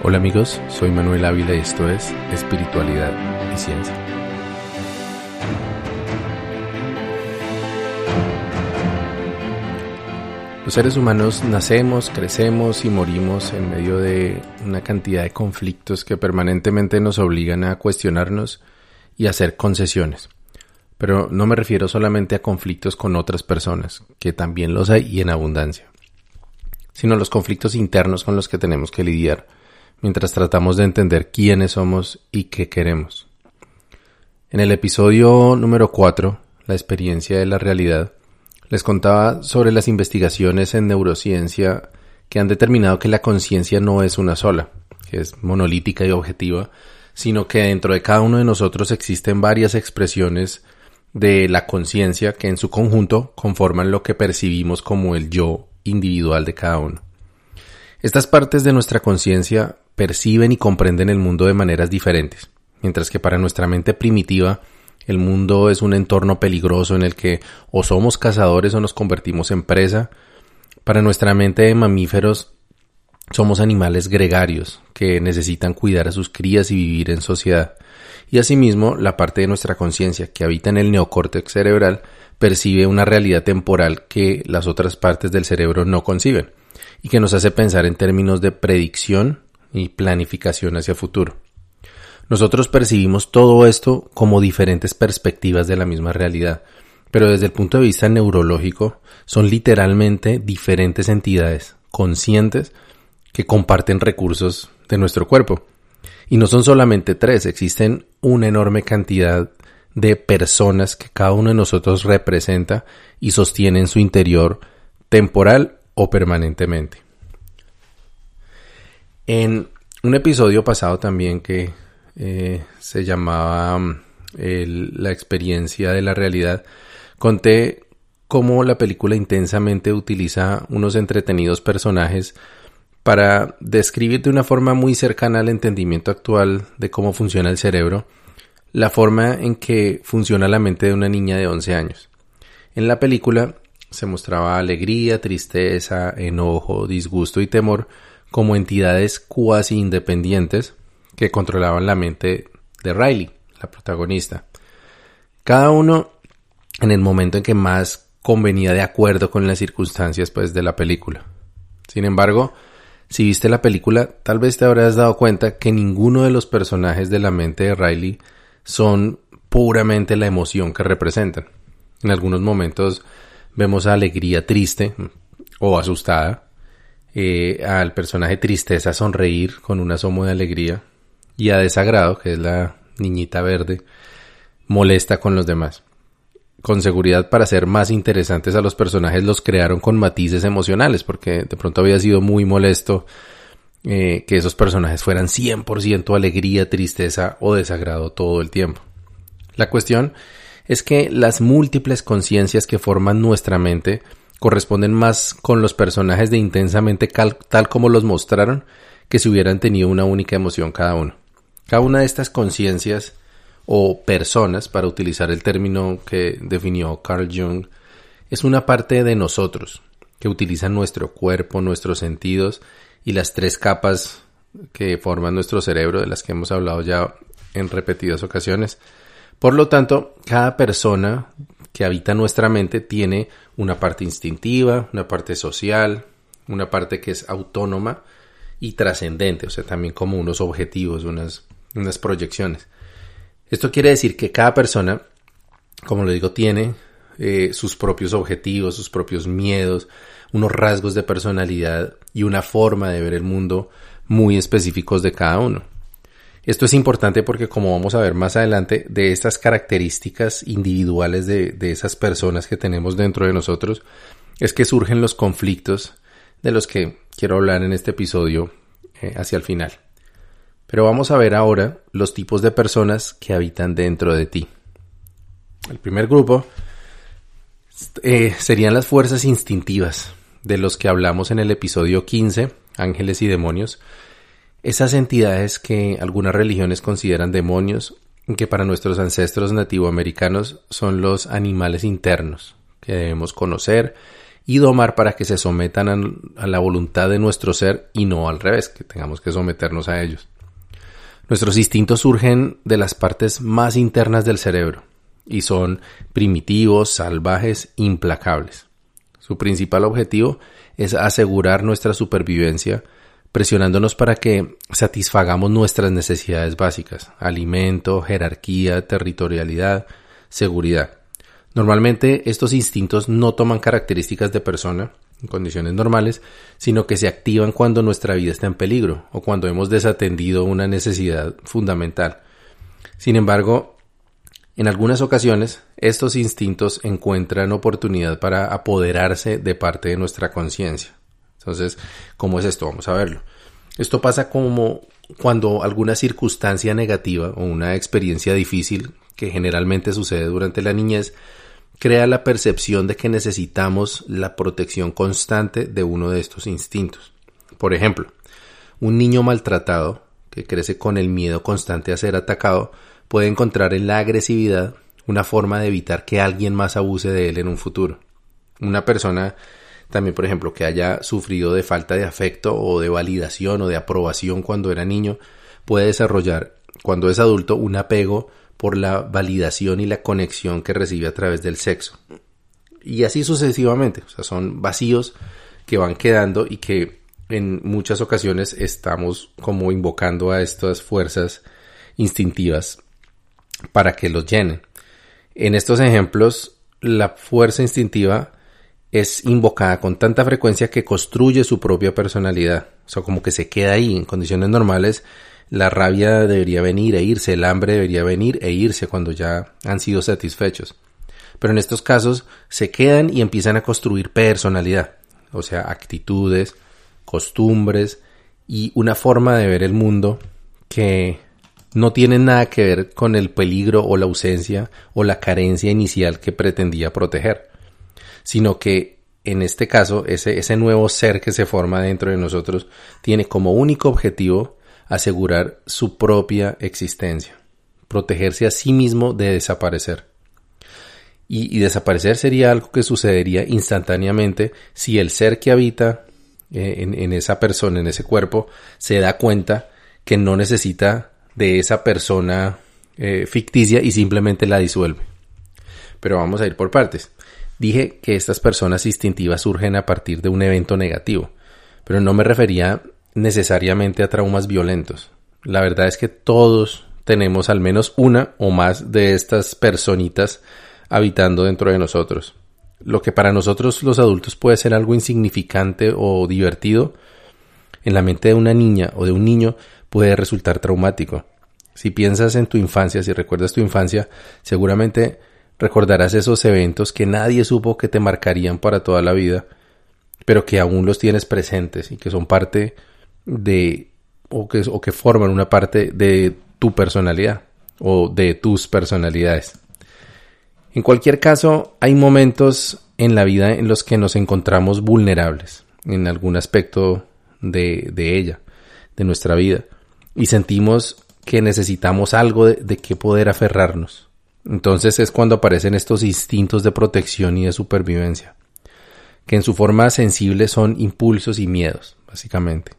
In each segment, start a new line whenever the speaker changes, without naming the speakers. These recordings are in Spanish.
Hola amigos, soy Manuel Ávila y esto es Espiritualidad y Ciencia. Los seres humanos nacemos, crecemos y morimos en medio de una cantidad de conflictos que permanentemente nos obligan a cuestionarnos y hacer concesiones. Pero no me refiero solamente a conflictos con otras personas, que también los hay y en abundancia, sino los conflictos internos con los que tenemos que lidiar mientras tratamos de entender quiénes somos y qué queremos. En el episodio número 4, La experiencia de la realidad, les contaba sobre las investigaciones en neurociencia que han determinado que la conciencia no es una sola, que es monolítica y objetiva, sino que dentro de cada uno de nosotros existen varias expresiones de la conciencia que en su conjunto conforman lo que percibimos como el yo individual de cada uno. Estas partes de nuestra conciencia perciben y comprenden el mundo de maneras diferentes, mientras que para nuestra mente primitiva el mundo es un entorno peligroso en el que o somos cazadores o nos convertimos en presa. Para nuestra mente de mamíferos somos animales gregarios que necesitan cuidar a sus crías y vivir en sociedad. Y asimismo, la parte de nuestra conciencia que habita en el neocórtex cerebral percibe una realidad temporal que las otras partes del cerebro no conciben y que nos hace pensar en términos de predicción y planificación hacia futuro. Nosotros percibimos todo esto como diferentes perspectivas de la misma realidad, pero desde el punto de vista neurológico son literalmente diferentes entidades conscientes que comparten recursos de nuestro cuerpo. Y no son solamente tres, existen una enorme cantidad de personas que cada uno de nosotros representa y sostiene en su interior temporal o permanentemente. En un episodio pasado también que eh, se llamaba mm, La experiencia de la realidad, conté cómo la película intensamente utiliza unos entretenidos personajes para describir de una forma muy cercana al entendimiento actual de cómo funciona el cerebro, la forma en que funciona la mente de una niña de 11 años. En la película se mostraba alegría, tristeza, enojo, disgusto y temor como entidades cuasi independientes que controlaban la mente de Riley, la protagonista. Cada uno en el momento en que más convenía de acuerdo con las circunstancias pues, de la película. Sin embargo, si viste la película, tal vez te habrás dado cuenta que ninguno de los personajes de la mente de Riley son puramente la emoción que representan. En algunos momentos vemos alegría triste o asustada, eh, al personaje tristeza sonreír con un asomo de alegría y a desagrado, que es la niñita verde, molesta con los demás. Con seguridad para ser más interesantes a los personajes los crearon con matices emocionales, porque de pronto había sido muy molesto eh, que esos personajes fueran 100% alegría, tristeza o desagrado todo el tiempo. La cuestión es que las múltiples conciencias que forman nuestra mente corresponden más con los personajes de intensamente tal como los mostraron que si hubieran tenido una única emoción cada uno. Cada una de estas conciencias o personas, para utilizar el término que definió Carl Jung, es una parte de nosotros que utiliza nuestro cuerpo, nuestros sentidos y las tres capas que forman nuestro cerebro, de las que hemos hablado ya en repetidas ocasiones. Por lo tanto, cada persona que habita nuestra mente tiene una parte instintiva, una parte social, una parte que es autónoma y trascendente, o sea, también como unos objetivos, unas, unas proyecciones. Esto quiere decir que cada persona, como lo digo, tiene eh, sus propios objetivos, sus propios miedos, unos rasgos de personalidad y una forma de ver el mundo muy específicos de cada uno. Esto es importante porque como vamos a ver más adelante, de estas características individuales de, esas personas que tenemos dentro de nosotros, es que surgen los conflictos de los que quiero hablar en este episodio eh, hacia el final. Pero vamos a ver ahora los tipos de personas que habitan dentro de ti. El primer grupo eh, serían las fuerzas instintivas, de los que hablamos en el episodio 15, Ángeles y Demonios, esas entidades que algunas religiones consideran demonios, que para nuestros ancestros nativoamericanos son los animales internos que debemos conocer y domar para que se sometan a, la voluntad de nuestro ser y no al revés, que tengamos que someternos a ellos. Nuestros instintos surgen de las partes más internas del cerebro y son primitivos, salvajes, implacables. Su principal objetivo es asegurar nuestra supervivencia, presionándonos para que satisfagamos nuestras necesidades básicas, alimento, jerarquía, territorialidad, seguridad. Normalmente estos instintos no toman características de persona en condiciones normales, sino que se activan cuando nuestra vida está en peligro o cuando hemos desatendido una necesidad fundamental. Sin embargo, en algunas ocasiones, estos instintos encuentran oportunidad para apoderarse de parte de nuestra conciencia. Entonces, ¿cómo es esto? Vamos a verlo. Esto pasa como cuando alguna circunstancia negativa o una experiencia difícil, que generalmente sucede durante la niñez, crea la percepción de que necesitamos la protección constante de uno de estos instintos. Por ejemplo, un niño maltratado, que crece con el miedo constante a ser atacado, puede encontrar en la agresividad una forma de evitar que alguien más abuse de él en un futuro. Una persona también, por ejemplo, que haya sufrido de falta de afecto o de validación o de aprobación cuando era niño, puede desarrollar, cuando es adulto, un apego por la validación y la conexión que recibe a través del sexo. Y así sucesivamente, o sea, son vacíos que van quedando y que en muchas ocasiones estamos como invocando a estas fuerzas instintivas para que los llenen. En estos ejemplos, la fuerza instintiva es invocada con tanta frecuencia que construye su propia personalidad. O sea, como que se queda ahí. En condiciones normales, la rabia debería venir e irse, el hambre debería venir e irse cuando ya han sido satisfechos. Pero en estos casos se quedan y empiezan a construir personalidad, o sea, actitudes, costumbres y una forma de ver el mundo que no tienen nada que ver con el peligro o la ausencia o la carencia inicial que pretendía proteger, sino que en este caso ese, nuevo ser que se forma dentro de nosotros tiene como único objetivo asegurar su propia existencia, protegerse a sí mismo de desaparecer. Y, desaparecer sería algo que sucedería instantáneamente si el ser que habita eh, en, esa persona, en ese cuerpo, se da cuenta que no necesita de esa persona eh, ficticia y simplemente la disuelve. Pero vamos a ir por partes. Dije que estas personas instintivas surgen a partir de un evento negativo, pero no me refería necesariamente a traumas violentos. La verdad es que todos tenemos al menos una o más de estas personitas habitando dentro de nosotros. Lo que para nosotros los adultos puede ser algo insignificante o divertido, en la mente de una niña o de un niño puede resultar traumático. Si piensas en tu infancia, si recuerdas tu infancia, seguramente recordarás esos eventos que nadie supo que te marcarían para toda la vida, pero que aún los tienes presentes y que son parte de o que, forman una parte de tu personalidad o de tus personalidades. En cualquier caso, hay momentos en la vida en los que nos encontramos vulnerables en algún aspecto de, de ella, de nuestra vida, y sentimos que necesitamos algo de, de que poder aferrarnos. Entonces es cuando aparecen estos instintos de protección y de supervivencia, que en su forma sensible son impulsos y miedos, básicamente.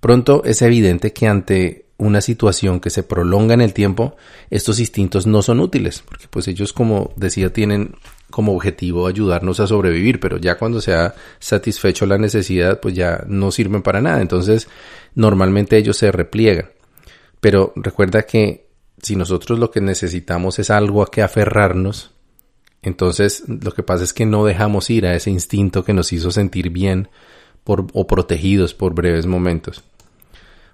Pronto es evidente que ante una situación que se prolonga en el tiempo, estos instintos no son útiles, porque pues ellos, como decía, tienen como objetivo ayudarnos a sobrevivir, pero ya cuando se ha satisfecho la necesidad, pues ya no sirven para nada. Entonces, normalmente ellos se repliegan. Pero recuerda que si nosotros lo que necesitamos es algo a que aferrarnos, entonces lo que pasa es que no dejamos ir a ese instinto que nos hizo sentir bien o protegidos por breves momentos.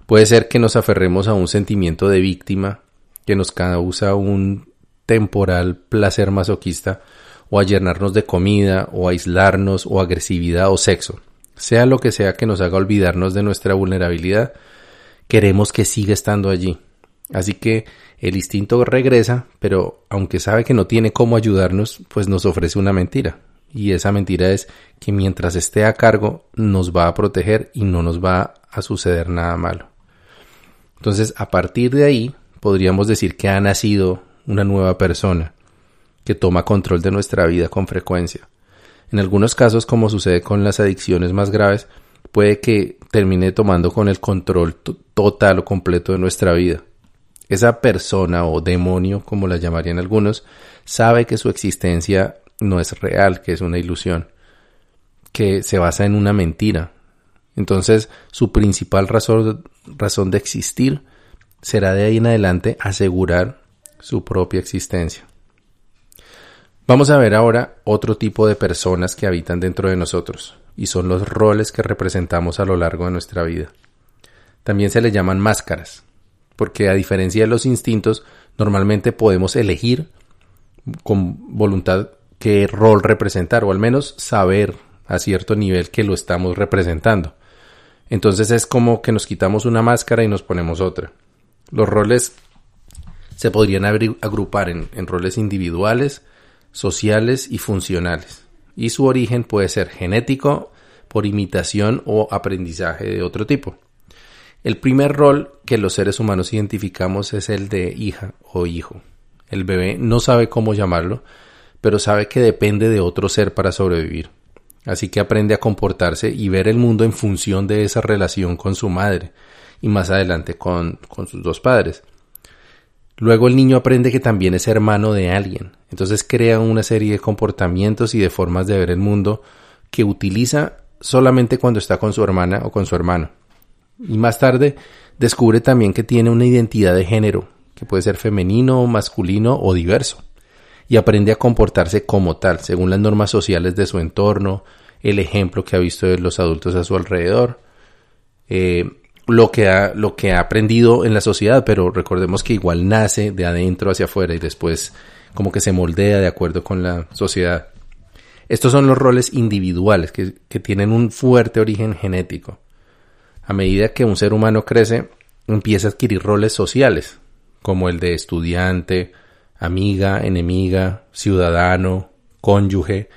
Puede ser que nos aferremos a un sentimiento de víctima que nos causa un temporal placer masoquista o a llenarnos de comida o aislarnos o agresividad o sexo. Sea lo que sea que nos haga olvidarnos de nuestra vulnerabilidad, queremos que siga estando allí. Así que el instinto regresa, pero aunque sabe que no tiene cómo ayudarnos, pues nos ofrece una mentira. Y esa mentira es que mientras esté a cargo nos va a proteger y no nos va a suceder nada malo. Entonces, a partir de ahí, podríamos decir que ha nacido una nueva persona que toma control de nuestra vida con frecuencia. En algunos casos, como sucede con las adicciones más graves, puede que termine tomando con el control total o completo de nuestra vida. Esa persona o demonio, como la llamarían algunos, sabe que su existencia no es real, que es una ilusión, que se basa en una mentira. Entonces, su principal razón, razón de existir será de ahí en adelante asegurar su propia existencia. Vamos a ver ahora otro tipo de personas que habitan dentro de nosotros, y son los roles que representamos a lo largo de nuestra vida. También se le llaman máscaras, porque a diferencia de los instintos, normalmente podemos elegir con voluntad qué rol representar, o al menos saber a cierto nivel que lo estamos representando. Entonces es como que nos quitamos una máscara y nos ponemos otra. Los roles se podrían agrupar en, en roles individuales, sociales y funcionales. Y su origen puede ser genético, por imitación o aprendizaje de otro tipo. El primer rol que los seres humanos identificamos es el de hija o hijo. El bebé no sabe cómo llamarlo, pero sabe que depende de otro ser para sobrevivir. Así que aprende a comportarse y ver el mundo en función de esa relación con su madre y más adelante con, con sus dos padres. Luego el niño aprende que también es hermano de alguien, entonces crea una serie de comportamientos y de formas de ver el mundo que utiliza solamente cuando está con su hermana o con su hermano. Y más tarde descubre también que tiene una identidad de género, que puede ser femenino, masculino o diverso, y aprende a comportarse como tal, según las normas sociales de su entorno, el ejemplo que ha visto de los adultos a su alrededor, eh, lo, que ha, lo que ha aprendido en la sociedad, pero recordemos que igual nace de adentro hacia afuera y después como que se moldea de acuerdo con la sociedad. Estos son los roles individuales que, que tienen un fuerte origen genético. A medida que un ser humano crece, empieza a adquirir roles sociales, como el de estudiante, amiga, enemiga, ciudadano, cónyuge,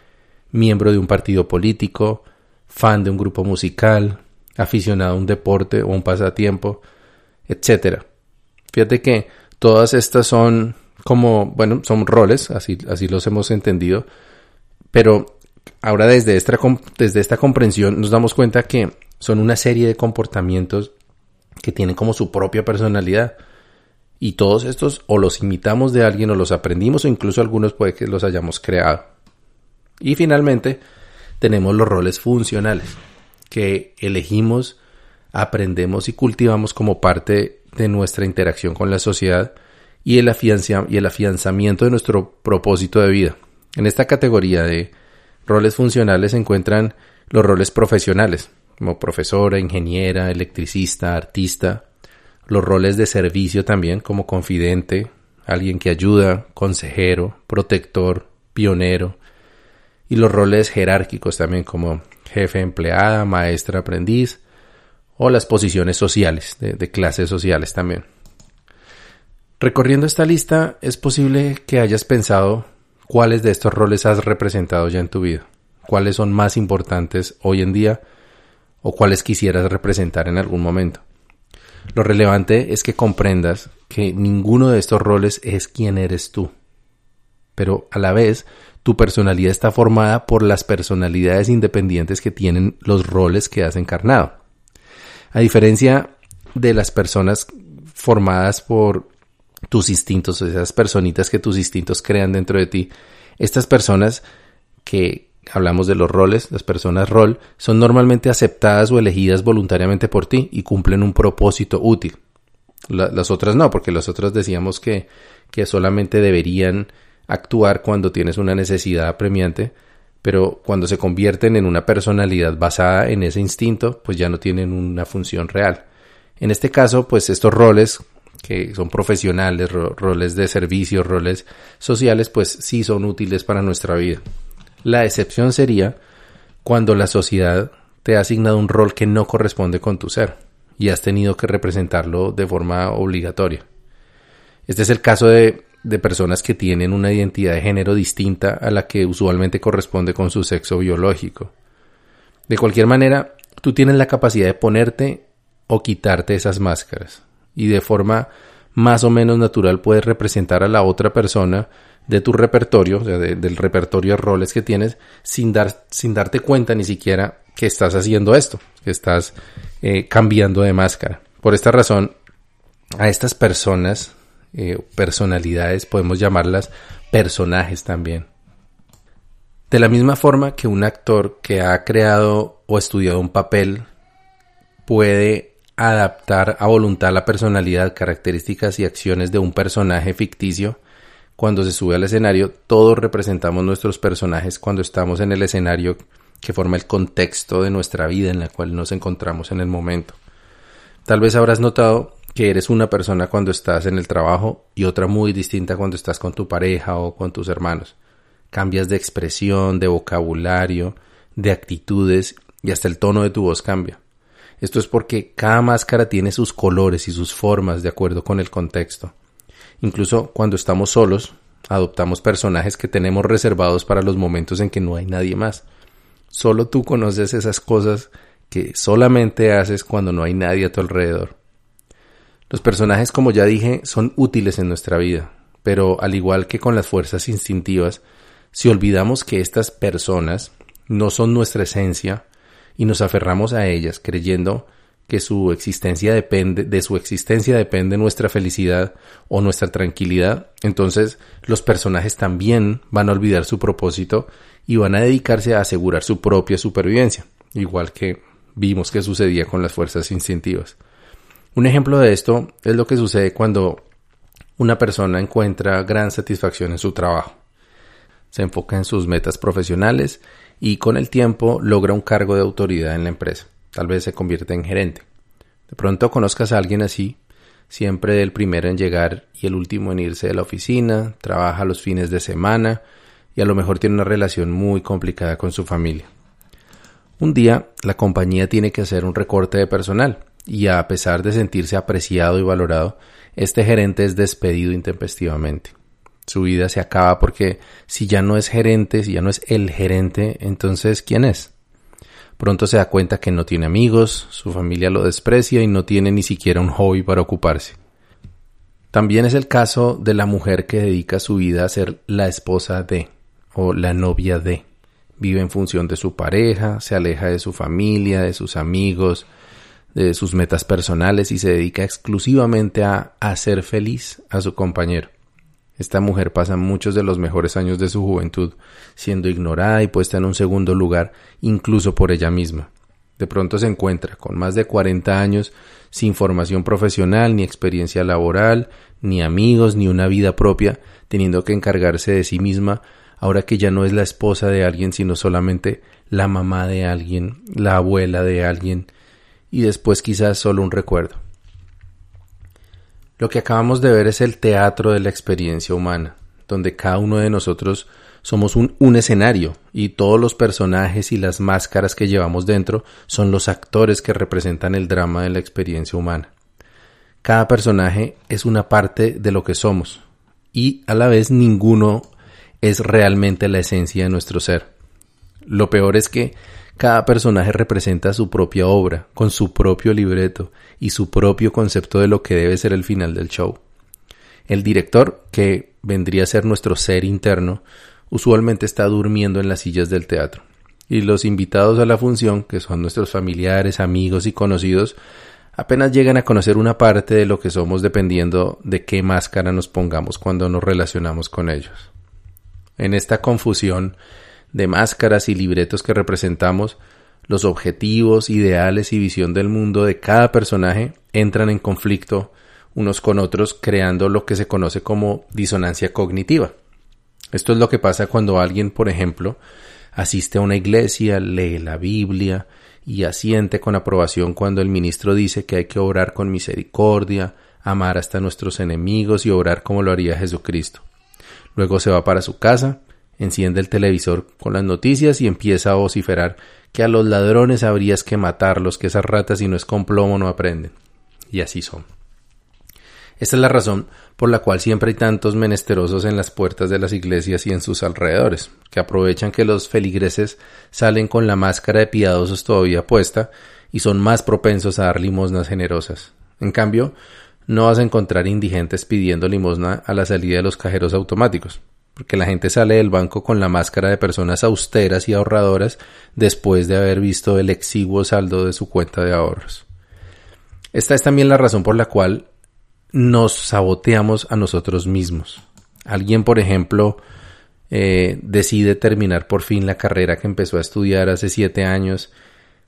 miembro de un partido político, fan de un grupo musical, aficionado a un deporte o un pasatiempo, etc. Fíjate que todas estas son como, bueno, son roles, así, así los hemos entendido, pero ahora desde esta, desde esta comprensión nos damos cuenta que son una serie de comportamientos que tienen como su propia personalidad. Y todos estos o los imitamos de alguien o los aprendimos o incluso algunos puede que los hayamos creado. Y finalmente tenemos los roles funcionales que elegimos, aprendemos y cultivamos como parte de nuestra interacción con la sociedad y el, y el afianzamiento de nuestro propósito de vida. En esta categoría de roles funcionales se encuentran los roles profesionales, como profesora, ingeniera, electricista, artista, los roles de servicio también, como confidente, alguien que ayuda, consejero, protector, pionero, y los roles jerárquicos también, como jefe empleada, maestra aprendiz, o las posiciones sociales, de, de clases sociales también. Recorriendo esta lista, es posible que hayas pensado cuáles de estos roles has representado ya en tu vida, cuáles son más importantes hoy en día o cuáles quisieras representar en algún momento. Lo relevante es que comprendas que ninguno de estos roles es quien eres tú, pero a la vez tu personalidad está formada por las personalidades independientes que tienen los roles que has encarnado. A diferencia de las personas formadas por tus instintos, esas personitas que tus instintos crean dentro de ti, estas personas que hablamos de los roles, las personas rol, son normalmente aceptadas o elegidas voluntariamente por ti y cumplen un propósito útil. las otras no, porque las otras decíamos que, que solamente deberían actuar cuando tienes una necesidad apremiante, pero cuando se convierten en una personalidad basada en ese instinto, pues ya no tienen una función real. En este caso, pues estos roles que son profesionales, roles de servicio, roles sociales, pues sí son útiles para nuestra vida. La excepción sería cuando la sociedad te ha asignado un rol que no corresponde con tu ser y has tenido que representarlo de forma obligatoria. Este es el caso de, de personas que tienen una identidad de género distinta a la que usualmente corresponde con su sexo biológico. De cualquier manera, tú tienes la capacidad de ponerte o quitarte esas máscaras y de forma más o menos natural puedes representar a la otra persona de tu repertorio, sea, del repertorio de roles que tienes, sin, dar, sin darte cuenta ni siquiera que estás haciendo esto, que estás eh, cambiando de máscara. Por esta razón, a estas personas, eh, personalidades, podemos llamarlas personajes también. De la misma forma que un actor que ha creado o estudiado un papel puede adaptar a voluntad la personalidad, características y acciones de un personaje ficticio, cuando se sube al escenario, todos representamos nuestros personajes cuando estamos en el escenario que forma el contexto de nuestra vida en la cual nos encontramos en el momento. Tal vez habrás notado que eres una persona cuando estás en el trabajo y otra muy distinta cuando estás con tu pareja o con tus hermanos. Cambias de expresión, de vocabulario, de actitudes y hasta el tono de tu voz cambia. Esto es porque cada máscara tiene sus colores y sus formas de acuerdo con el contexto. Incluso cuando estamos solos, adoptamos personajes que tenemos reservados para los momentos en que no hay nadie más. Solo tú conoces esas cosas que solamente haces cuando no hay nadie a tu alrededor. Los personajes, como ya dije, son útiles en nuestra vida, pero al igual que con las fuerzas instintivas, si olvidamos que estas personas no son nuestra esencia y nos aferramos a ellas creyendo que su existencia depende, de su existencia depende nuestra felicidad o nuestra tranquilidad, entonces los personajes también van a olvidar su propósito y van a dedicarse a asegurar su propia supervivencia, igual que vimos que sucedía con las fuerzas instintivas. Un ejemplo de esto es lo que sucede cuando una persona encuentra gran satisfacción en su trabajo. Se enfoca en sus metas profesionales y con el tiempo logra un cargo de autoridad en la empresa tal vez se convierte en gerente. De pronto conozcas a alguien así, siempre el primero en llegar y el último en irse de la oficina, trabaja los fines de semana y a lo mejor tiene una relación muy complicada con su familia. Un día la compañía tiene que hacer un recorte de personal y a pesar de sentirse apreciado y valorado, este gerente es despedido intempestivamente. Su vida se acaba porque si ya no es gerente, si ya no es el gerente, entonces ¿quién es? Pronto se da cuenta que no tiene amigos, su familia lo desprecia y no tiene ni siquiera un hobby para ocuparse. También es el caso de la mujer que dedica su vida a ser la esposa de o la novia de. Vive en función de su pareja, se aleja de su familia, de sus amigos, de sus metas personales y se dedica exclusivamente a hacer feliz a su compañero. Esta mujer pasa muchos de los mejores años de su juventud siendo ignorada y puesta en un segundo lugar incluso por ella misma. De pronto se encuentra con más de 40 años sin formación profesional, ni experiencia laboral, ni amigos, ni una vida propia, teniendo que encargarse de sí misma, ahora que ya no es la esposa de alguien, sino solamente la mamá de alguien, la abuela de alguien, y después quizás solo un recuerdo. Lo que acabamos de ver es el teatro de la experiencia humana, donde cada uno de nosotros somos un, escenario y todos los personajes y las máscaras que llevamos dentro son los actores que representan el drama de la experiencia humana. Cada personaje es una parte de lo que somos y a la vez ninguno es realmente la esencia de nuestro ser. Lo peor es que cada personaje representa su propia obra, con su propio libreto y su propio concepto de lo que debe ser el final del show. El director, que vendría a ser nuestro ser interno, usualmente está durmiendo en las sillas del teatro. Y los invitados a la función, que son nuestros familiares, amigos y conocidos, apenas llegan a conocer una parte de lo que somos dependiendo de qué máscara nos pongamos cuando nos relacionamos con ellos. En esta confusión de máscaras y libretos que representamos, los objetivos, ideales y visión del mundo de cada personaje entran en conflicto unos con otros, creando lo que se conoce como disonancia cognitiva. Esto es lo que pasa cuando alguien, por ejemplo, asiste a una iglesia, lee la Biblia y asiente con aprobación cuando el ministro dice que hay que obrar con misericordia, amar hasta nuestros enemigos y obrar como lo haría Jesucristo. Luego se va para su casa enciende el televisor con las noticias y empieza a vociferar que a los ladrones habrías que matarlos, que esas ratas si no es con plomo no aprenden. Y así son. Esta es la razón por la cual siempre hay tantos menesterosos en las puertas de las iglesias y en sus alrededores, que aprovechan que los feligreses salen con la máscara de piadosos todavía puesta y son más propensos a dar limosnas generosas. En cambio, no vas a encontrar indigentes pidiendo limosna a la salida de los cajeros automáticos porque la gente sale del banco con la máscara de personas austeras y ahorradoras después de haber visto el exiguo saldo de su cuenta de ahorros. Esta es también la razón por la cual nos saboteamos a nosotros mismos. Alguien, por ejemplo, eh, decide terminar por fin la carrera que empezó a estudiar hace siete años,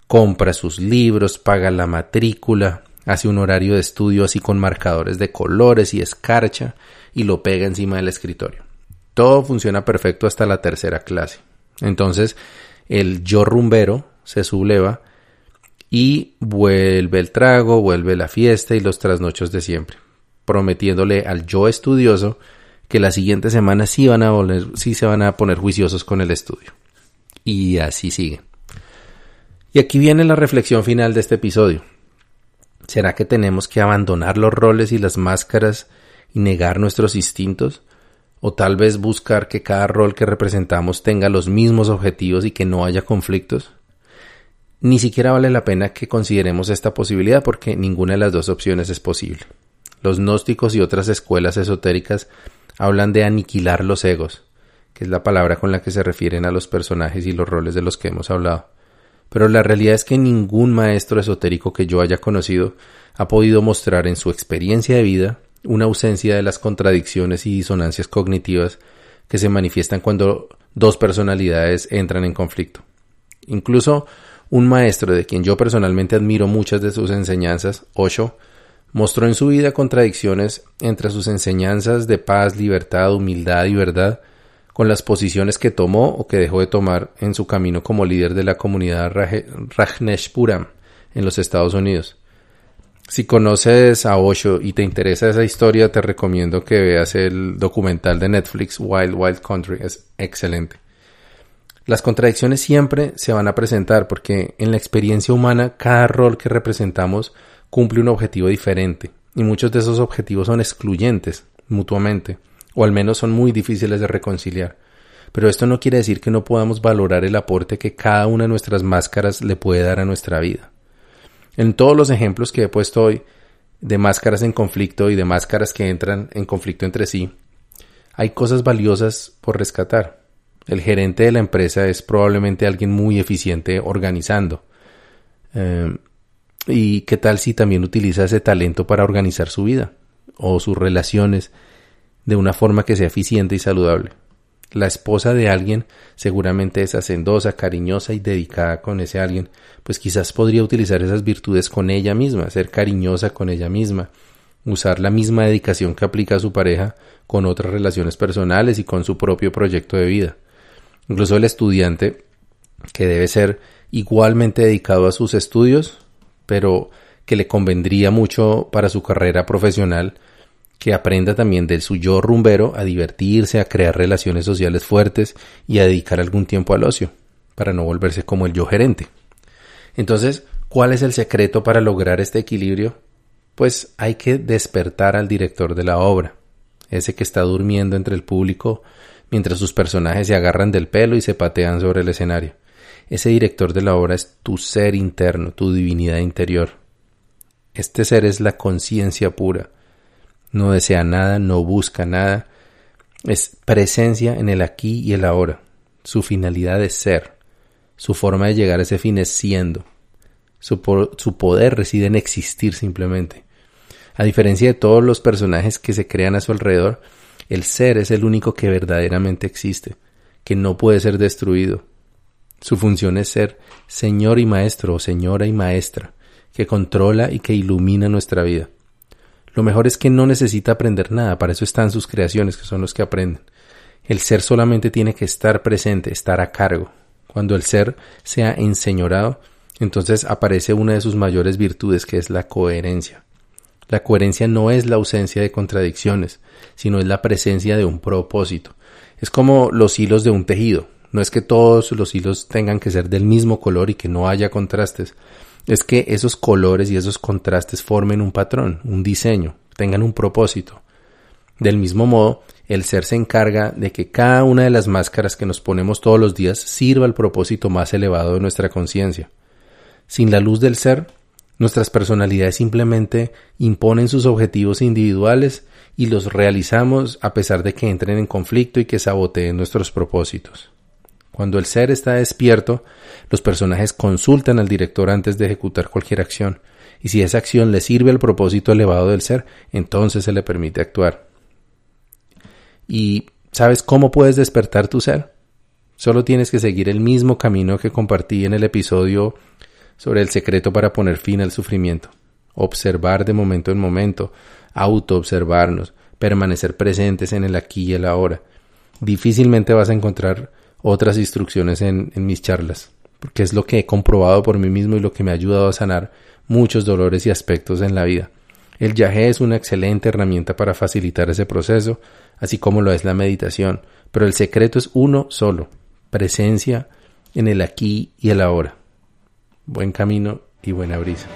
compra sus libros, paga la matrícula, hace un horario de estudio así con marcadores de colores y escarcha y lo pega encima del escritorio. Todo funciona perfecto hasta la tercera clase. Entonces, el yo rumbero se subleva y vuelve el trago, vuelve la fiesta y los trasnochos de siempre, prometiéndole al yo estudioso que la siguiente semana sí, van a sí se van a poner juiciosos con el estudio. Y así sigue. Y aquí viene la reflexión final de este episodio. ¿Será que tenemos que abandonar los roles y las máscaras y negar nuestros instintos? ¿O tal vez buscar que cada rol que representamos tenga los mismos objetivos y que no haya conflictos? Ni siquiera vale la pena que consideremos esta posibilidad porque ninguna de las dos opciones es posible. Los gnósticos y otras escuelas esotéricas hablan de aniquilar los egos, que es la palabra con la que se refieren a los personajes y los roles de los que hemos hablado. Pero la realidad es que ningún maestro esotérico que yo haya conocido ha podido mostrar en su experiencia de vida una ausencia de las contradicciones y disonancias cognitivas que se manifiestan cuando dos personalidades entran en conflicto. Incluso un maestro de quien yo personalmente admiro muchas de sus enseñanzas, Osho, mostró en su vida contradicciones entre sus enseñanzas de paz, libertad, humildad y verdad, con las posiciones que tomó o que dejó de tomar en su camino como líder de la comunidad Rajneshpuram en los Estados Unidos. Si conoces a Osho y te interesa esa historia, te recomiendo que veas el documental de Netflix Wild Wild Country. Es excelente. Las contradicciones siempre se van a presentar porque en la experiencia humana cada rol que representamos cumple un objetivo diferente y muchos de esos objetivos son excluyentes mutuamente o al menos son muy difíciles de reconciliar. Pero esto no quiere decir que no podamos valorar el aporte que cada una de nuestras máscaras le puede dar a nuestra vida. En todos los ejemplos que he puesto hoy de máscaras en conflicto y de máscaras que entran en conflicto entre sí, hay cosas valiosas por rescatar. El gerente de la empresa es probablemente alguien muy eficiente organizando. Eh, ¿Y qué tal si también utiliza ese talento para organizar su vida o sus relaciones de una forma que sea eficiente y saludable? La esposa de alguien seguramente es hacendosa, cariñosa y dedicada con ese alguien, pues quizás podría utilizar esas virtudes con ella misma, ser cariñosa con ella misma, usar la misma dedicación que aplica a su pareja con otras relaciones personales y con su propio proyecto de vida. Incluso el estudiante, que debe ser igualmente dedicado a sus estudios, pero que le convendría mucho para su carrera profesional, que aprenda también del su yo rumbero a divertirse, a crear relaciones sociales fuertes y a dedicar algún tiempo al ocio, para no volverse como el yo gerente. Entonces, ¿cuál es el secreto para lograr este equilibrio? Pues hay que despertar al director de la obra, ese que está durmiendo entre el público mientras sus personajes se agarran del pelo y se patean sobre el escenario. Ese director de la obra es tu ser interno, tu divinidad interior. Este ser es la conciencia pura. No desea nada, no busca nada. Es presencia en el aquí y el ahora. Su finalidad es ser. Su forma de llegar a ese fin es siendo. Su, poder reside en existir simplemente. A diferencia de todos los personajes que se crean a su alrededor, el ser es el único que verdaderamente existe, que no puede ser destruido. Su función es ser Señor y Maestro o Señora y Maestra, que controla y que ilumina nuestra vida. Lo mejor es que no necesita aprender nada, para eso están sus creaciones, que son los que aprenden. El ser solamente tiene que estar presente, estar a cargo. Cuando el ser sea enseñorado, entonces aparece una de sus mayores virtudes, que es la coherencia. La coherencia no es la ausencia de contradicciones, sino es la presencia de un propósito. Es como los hilos de un tejido. No es que todos los hilos tengan que ser del mismo color y que no haya contrastes. Es que esos colores y esos contrastes formen un patrón, un diseño, tengan un propósito. Del mismo modo, el ser se encarga de que cada una de las máscaras que nos ponemos todos los días sirva al propósito más elevado de nuestra conciencia. Sin la luz del ser, Nuestras personalidades simplemente imponen sus objetivos individuales y los realizamos a pesar de que entren en conflicto y que saboteen nuestros propósitos. Cuando el ser está despierto, los personajes consultan al director antes de ejecutar cualquier acción, y si esa acción le sirve al propósito elevado del ser, entonces se le permite actuar. ¿Y sabes cómo puedes despertar tu ser? Solo tienes que seguir el mismo camino que compartí en el episodio sobre el secreto para poner fin al sufrimiento. Observar de momento en momento, autoobservarnos, permanecer presentes en el aquí y el ahora. Difícilmente vas a encontrar otras instrucciones en, mis charlas, porque es lo que he comprobado por mí mismo y lo que me ha ayudado a sanar muchos dolores y aspectos en la vida. El yagé es una excelente herramienta para facilitar ese proceso, así como lo es la meditación, pero el secreto es uno solo, presencia en el aquí y el ahora. Buen camino y buena brisa.